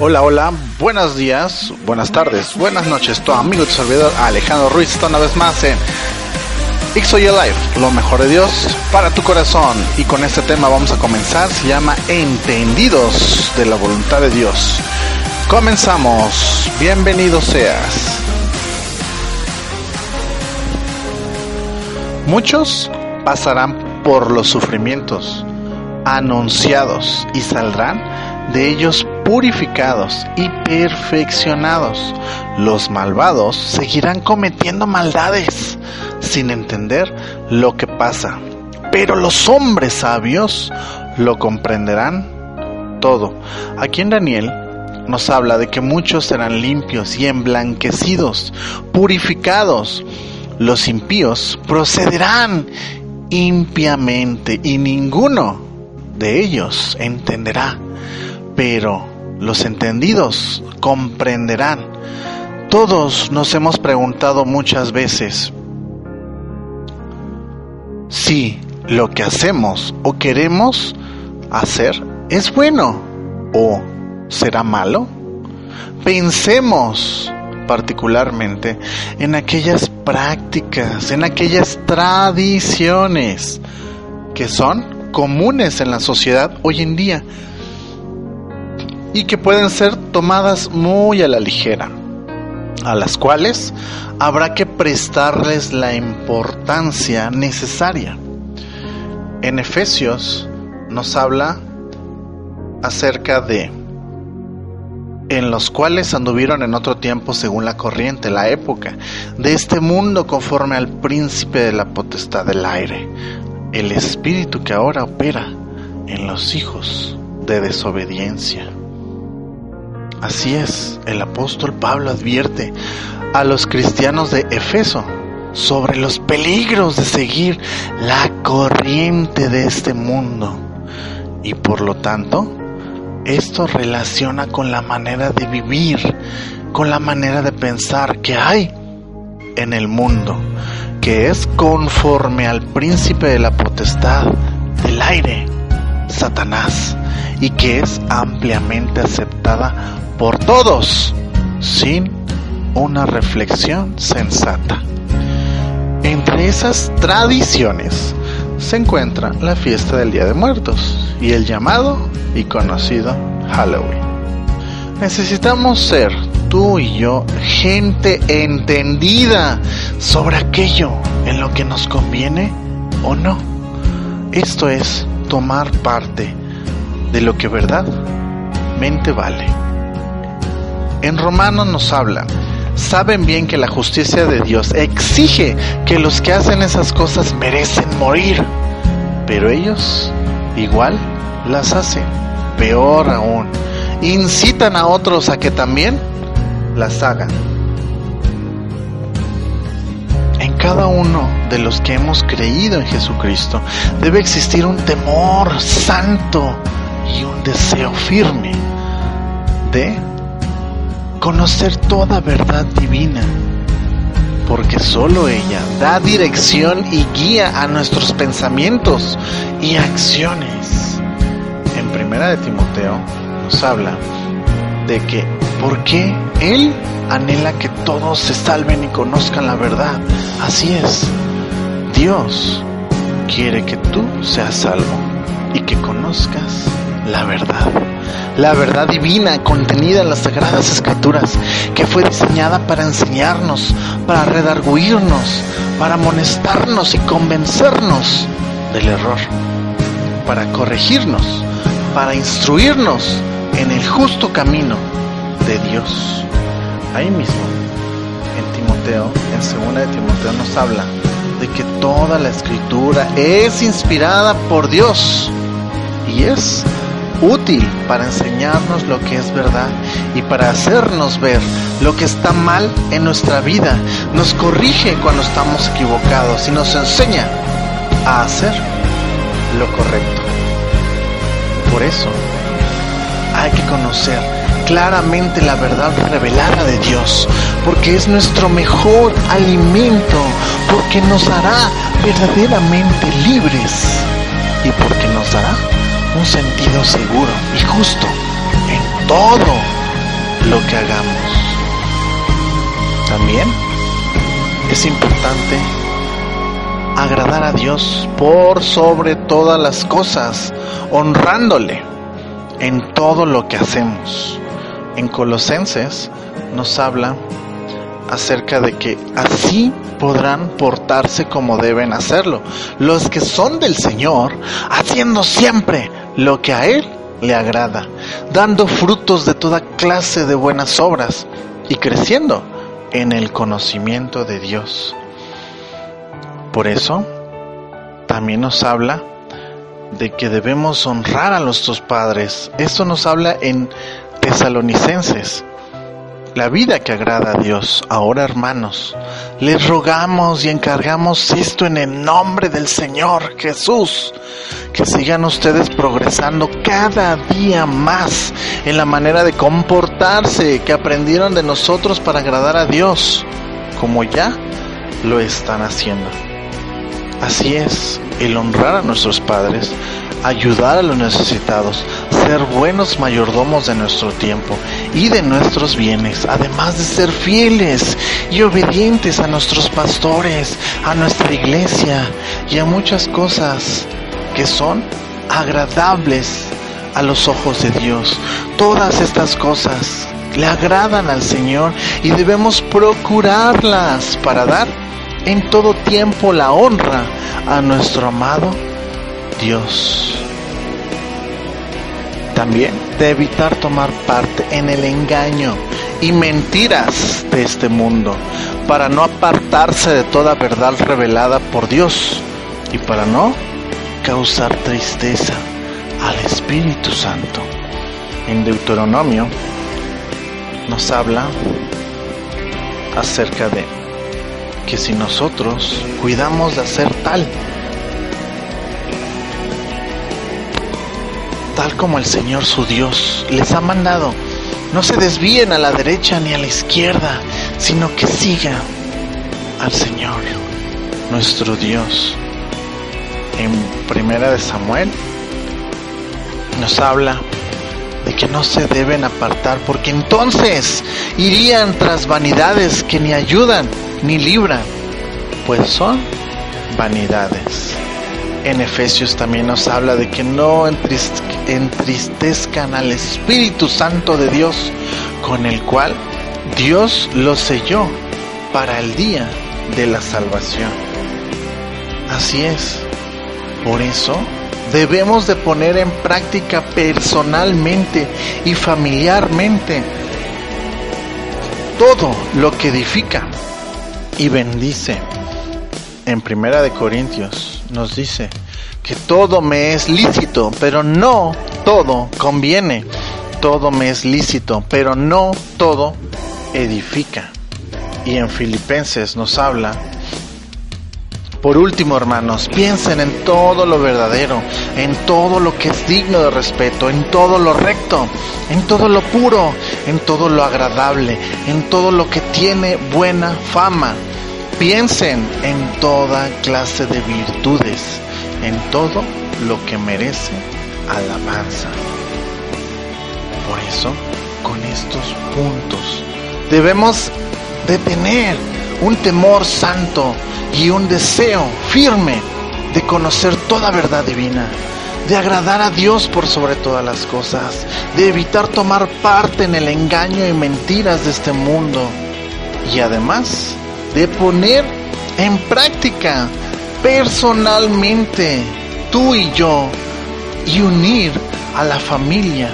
Hola, hola, buenos días, buenas tardes, buenas noches, tu amigo y tu servidor Alejandro Ruiz está una vez más en XOY Life, lo mejor de Dios para tu corazón. Y con este tema vamos a comenzar, se llama Entendidos de la voluntad de Dios. Comenzamos, bienvenido seas. Muchos pasarán por los sufrimientos anunciados y saldrán de ellos purificados y perfeccionados. Los malvados seguirán cometiendo maldades sin entender lo que pasa. Pero los hombres sabios lo comprenderán todo. Aquí en Daniel nos habla de que muchos serán limpios y emblanquecidos, purificados. Los impíos procederán impiamente y ninguno de ellos entenderá. Pero los entendidos comprenderán. Todos nos hemos preguntado muchas veces si lo que hacemos o queremos hacer es bueno o será malo. Pensemos particularmente en aquellas prácticas, en aquellas tradiciones que son comunes en la sociedad hoy en día y que pueden ser tomadas muy a la ligera, a las cuales habrá que prestarles la importancia necesaria. En Efesios nos habla acerca de en los cuales anduvieron en otro tiempo según la corriente, la época, de este mundo conforme al príncipe de la potestad del aire, el espíritu que ahora opera en los hijos de desobediencia. Así es, el apóstol Pablo advierte a los cristianos de Efeso sobre los peligros de seguir la corriente de este mundo. Y por lo tanto esto relaciona con la manera de vivir, con la manera de pensar que hay en el mundo, que es conforme al príncipe de la potestad del aire, Satanás, y que es ampliamente aceptada por todos, sin una reflexión sensata. Entre esas tradiciones se encuentra la fiesta del Día de Muertos y el llamado y conocido Halloween. Necesitamos ser, tú y yo, gente entendida sobre aquello en lo que nos conviene o no. Esto es tomar parte de lo que verdadmente vale. En Romanos nos habla saben bien que la justicia de Dios exige que los que hacen esas cosas merecen morir, pero ellos igual las hacen, peor aún, incitan a otros a que también las hagan. En cada uno de los que hemos creído en Jesucristo debe existir un temor santo y un deseo firme de conocer toda verdad divina, porque solo ella da dirección y guía a nuestros pensamientos y acciones. En primera de Timoteo nos habla de que por qué él anhela que todos se salven y conozcan la verdad. Así es. Dios quiere que tú seas salvo y que conozcas la verdad la verdad divina contenida en las sagradas escrituras, que fue diseñada para enseñarnos, para redarguirnos, para amonestarnos y convencernos del error, para corregirnos, para instruirnos en el justo camino de Dios. Ahí mismo, en Timoteo, en segunda de Timoteo nos habla de que toda la escritura es inspirada por Dios y es útil para enseñarnos lo que es verdad y para hacernos ver lo que está mal en nuestra vida. Nos corrige cuando estamos equivocados y nos enseña a hacer lo correcto. Por eso hay que conocer claramente la verdad revelada de Dios, porque es nuestro mejor alimento, porque nos hará verdaderamente libres y porque nos dará un sentido seguro y justo en todo lo que hagamos. También es importante agradar a Dios por sobre todas las cosas, honrándole en todo lo que hacemos. En Colosenses nos habla acerca de que así podrán portarse como deben hacerlo, los que son del Señor, haciendo siempre lo que a Él le agrada, dando frutos de toda clase de buenas obras y creciendo en el conocimiento de Dios. Por eso, también nos habla de que debemos honrar a nuestros padres. Esto nos habla en Tesalonicenses la vida que agrada a Dios. Ahora, hermanos, les rogamos y encargamos esto en el nombre del Señor Jesús, que sigan ustedes progresando cada día más en la manera de comportarse que aprendieron de nosotros para agradar a Dios, como ya lo están haciendo. Así es, el honrar a nuestros padres ayudar a los necesitados, ser buenos mayordomos de nuestro tiempo y de nuestros bienes, además de ser fieles y obedientes a nuestros pastores, a nuestra iglesia y a muchas cosas que son agradables a los ojos de Dios. Todas estas cosas le agradan al Señor y debemos procurarlas para dar en todo tiempo la honra a nuestro amado Dios. También de evitar tomar parte en el engaño y mentiras de este mundo, para no apartarse de toda verdad revelada por Dios y para no causar tristeza al Espíritu Santo. En Deuteronomio nos habla acerca de que si nosotros cuidamos de hacer tal, tal como el Señor su Dios les ha mandado. No se desvíen a la derecha ni a la izquierda, sino que sigan al Señor, nuestro Dios. En Primera de Samuel nos habla de que no se deben apartar, porque entonces irían tras vanidades que ni ayudan ni libran, pues son vanidades. En Efesios también nos habla de que no entristezcan al Espíritu Santo de Dios, con el cual Dios lo selló para el día de la salvación. Así es. Por eso debemos de poner en práctica personalmente y familiarmente todo lo que edifica y bendice. En Primera de Corintios nos dice que todo me es lícito, pero no todo conviene. Todo me es lícito, pero no todo edifica. Y en Filipenses nos habla, por último hermanos, piensen en todo lo verdadero, en todo lo que es digno de respeto, en todo lo recto, en todo lo puro, en todo lo agradable, en todo lo que tiene buena fama. Piensen en toda clase de virtudes en todo lo que merece alabanza. Por eso, con estos puntos, debemos de tener un temor santo y un deseo firme de conocer toda verdad divina, de agradar a Dios por sobre todas las cosas, de evitar tomar parte en el engaño y mentiras de este mundo y además de poner en práctica personalmente, tú y yo, y unir a la familia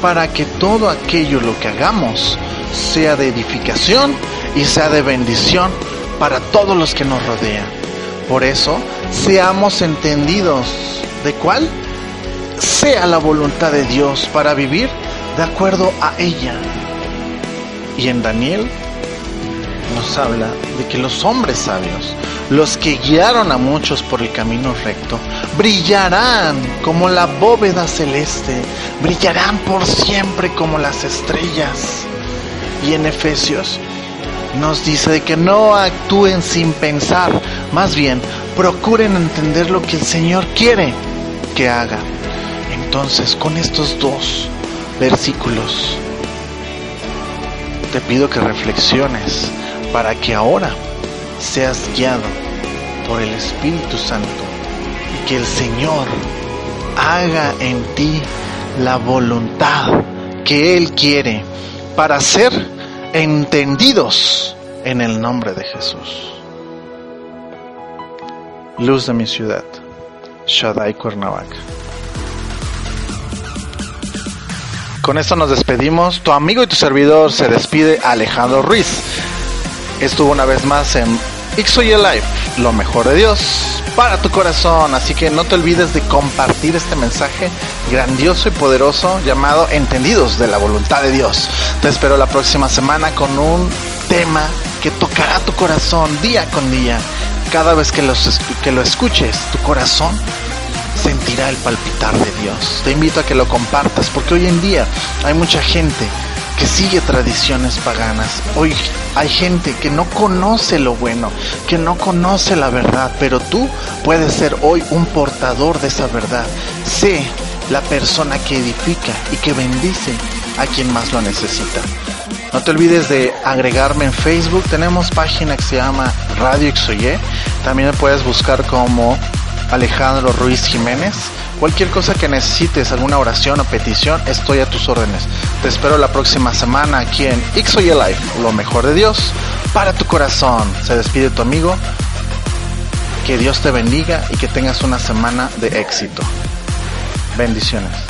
para que todo aquello lo que hagamos sea de edificación y sea de bendición para todos los que nos rodean. Por eso, seamos entendidos de cuál sea la voluntad de Dios para vivir de acuerdo a ella. Y en Daniel nos habla de que los hombres sabios, los que guiaron a muchos por el camino recto, brillarán como la bóveda celeste, brillarán por siempre como las estrellas. Y en Efesios nos dice de que no actúen sin pensar, más bien procuren entender lo que el Señor quiere que haga. Entonces, con estos dos versículos, te pido que reflexiones para que ahora seas guiado por el Espíritu Santo y que el Señor haga en ti la voluntad que Él quiere para ser entendidos en el nombre de Jesús. Luz de mi ciudad, Shaddai Cuernavaca. Con esto nos despedimos. Tu amigo y tu servidor se despide Alejandro Ruiz. Estuvo una vez más en Ixoy Life, lo mejor de Dios para tu corazón. Así que no te olvides de compartir este mensaje grandioso y poderoso llamado Entendidos de la voluntad de Dios. Te espero la próxima semana con un tema que tocará tu corazón día con día. Cada vez que, que lo escuches, tu corazón sentirá el palpitar de Dios. Te invito a que lo compartas porque hoy en día hay mucha gente que sigue tradiciones paganas. Hoy hay gente que no conoce lo bueno, que no conoce la verdad, pero tú puedes ser hoy un portador de esa verdad. Sé la persona que edifica y que bendice a quien más lo necesita. No te olvides de agregarme en Facebook. Tenemos página que se llama Radio Xoye. También me puedes buscar como Alejandro Ruiz Jiménez. Cualquier cosa que necesites, alguna oración o petición, estoy a tus órdenes. Te espero la próxima semana aquí en Xoye Life, lo mejor de Dios para tu corazón. Se despide tu amigo. Que Dios te bendiga y que tengas una semana de éxito. Bendiciones.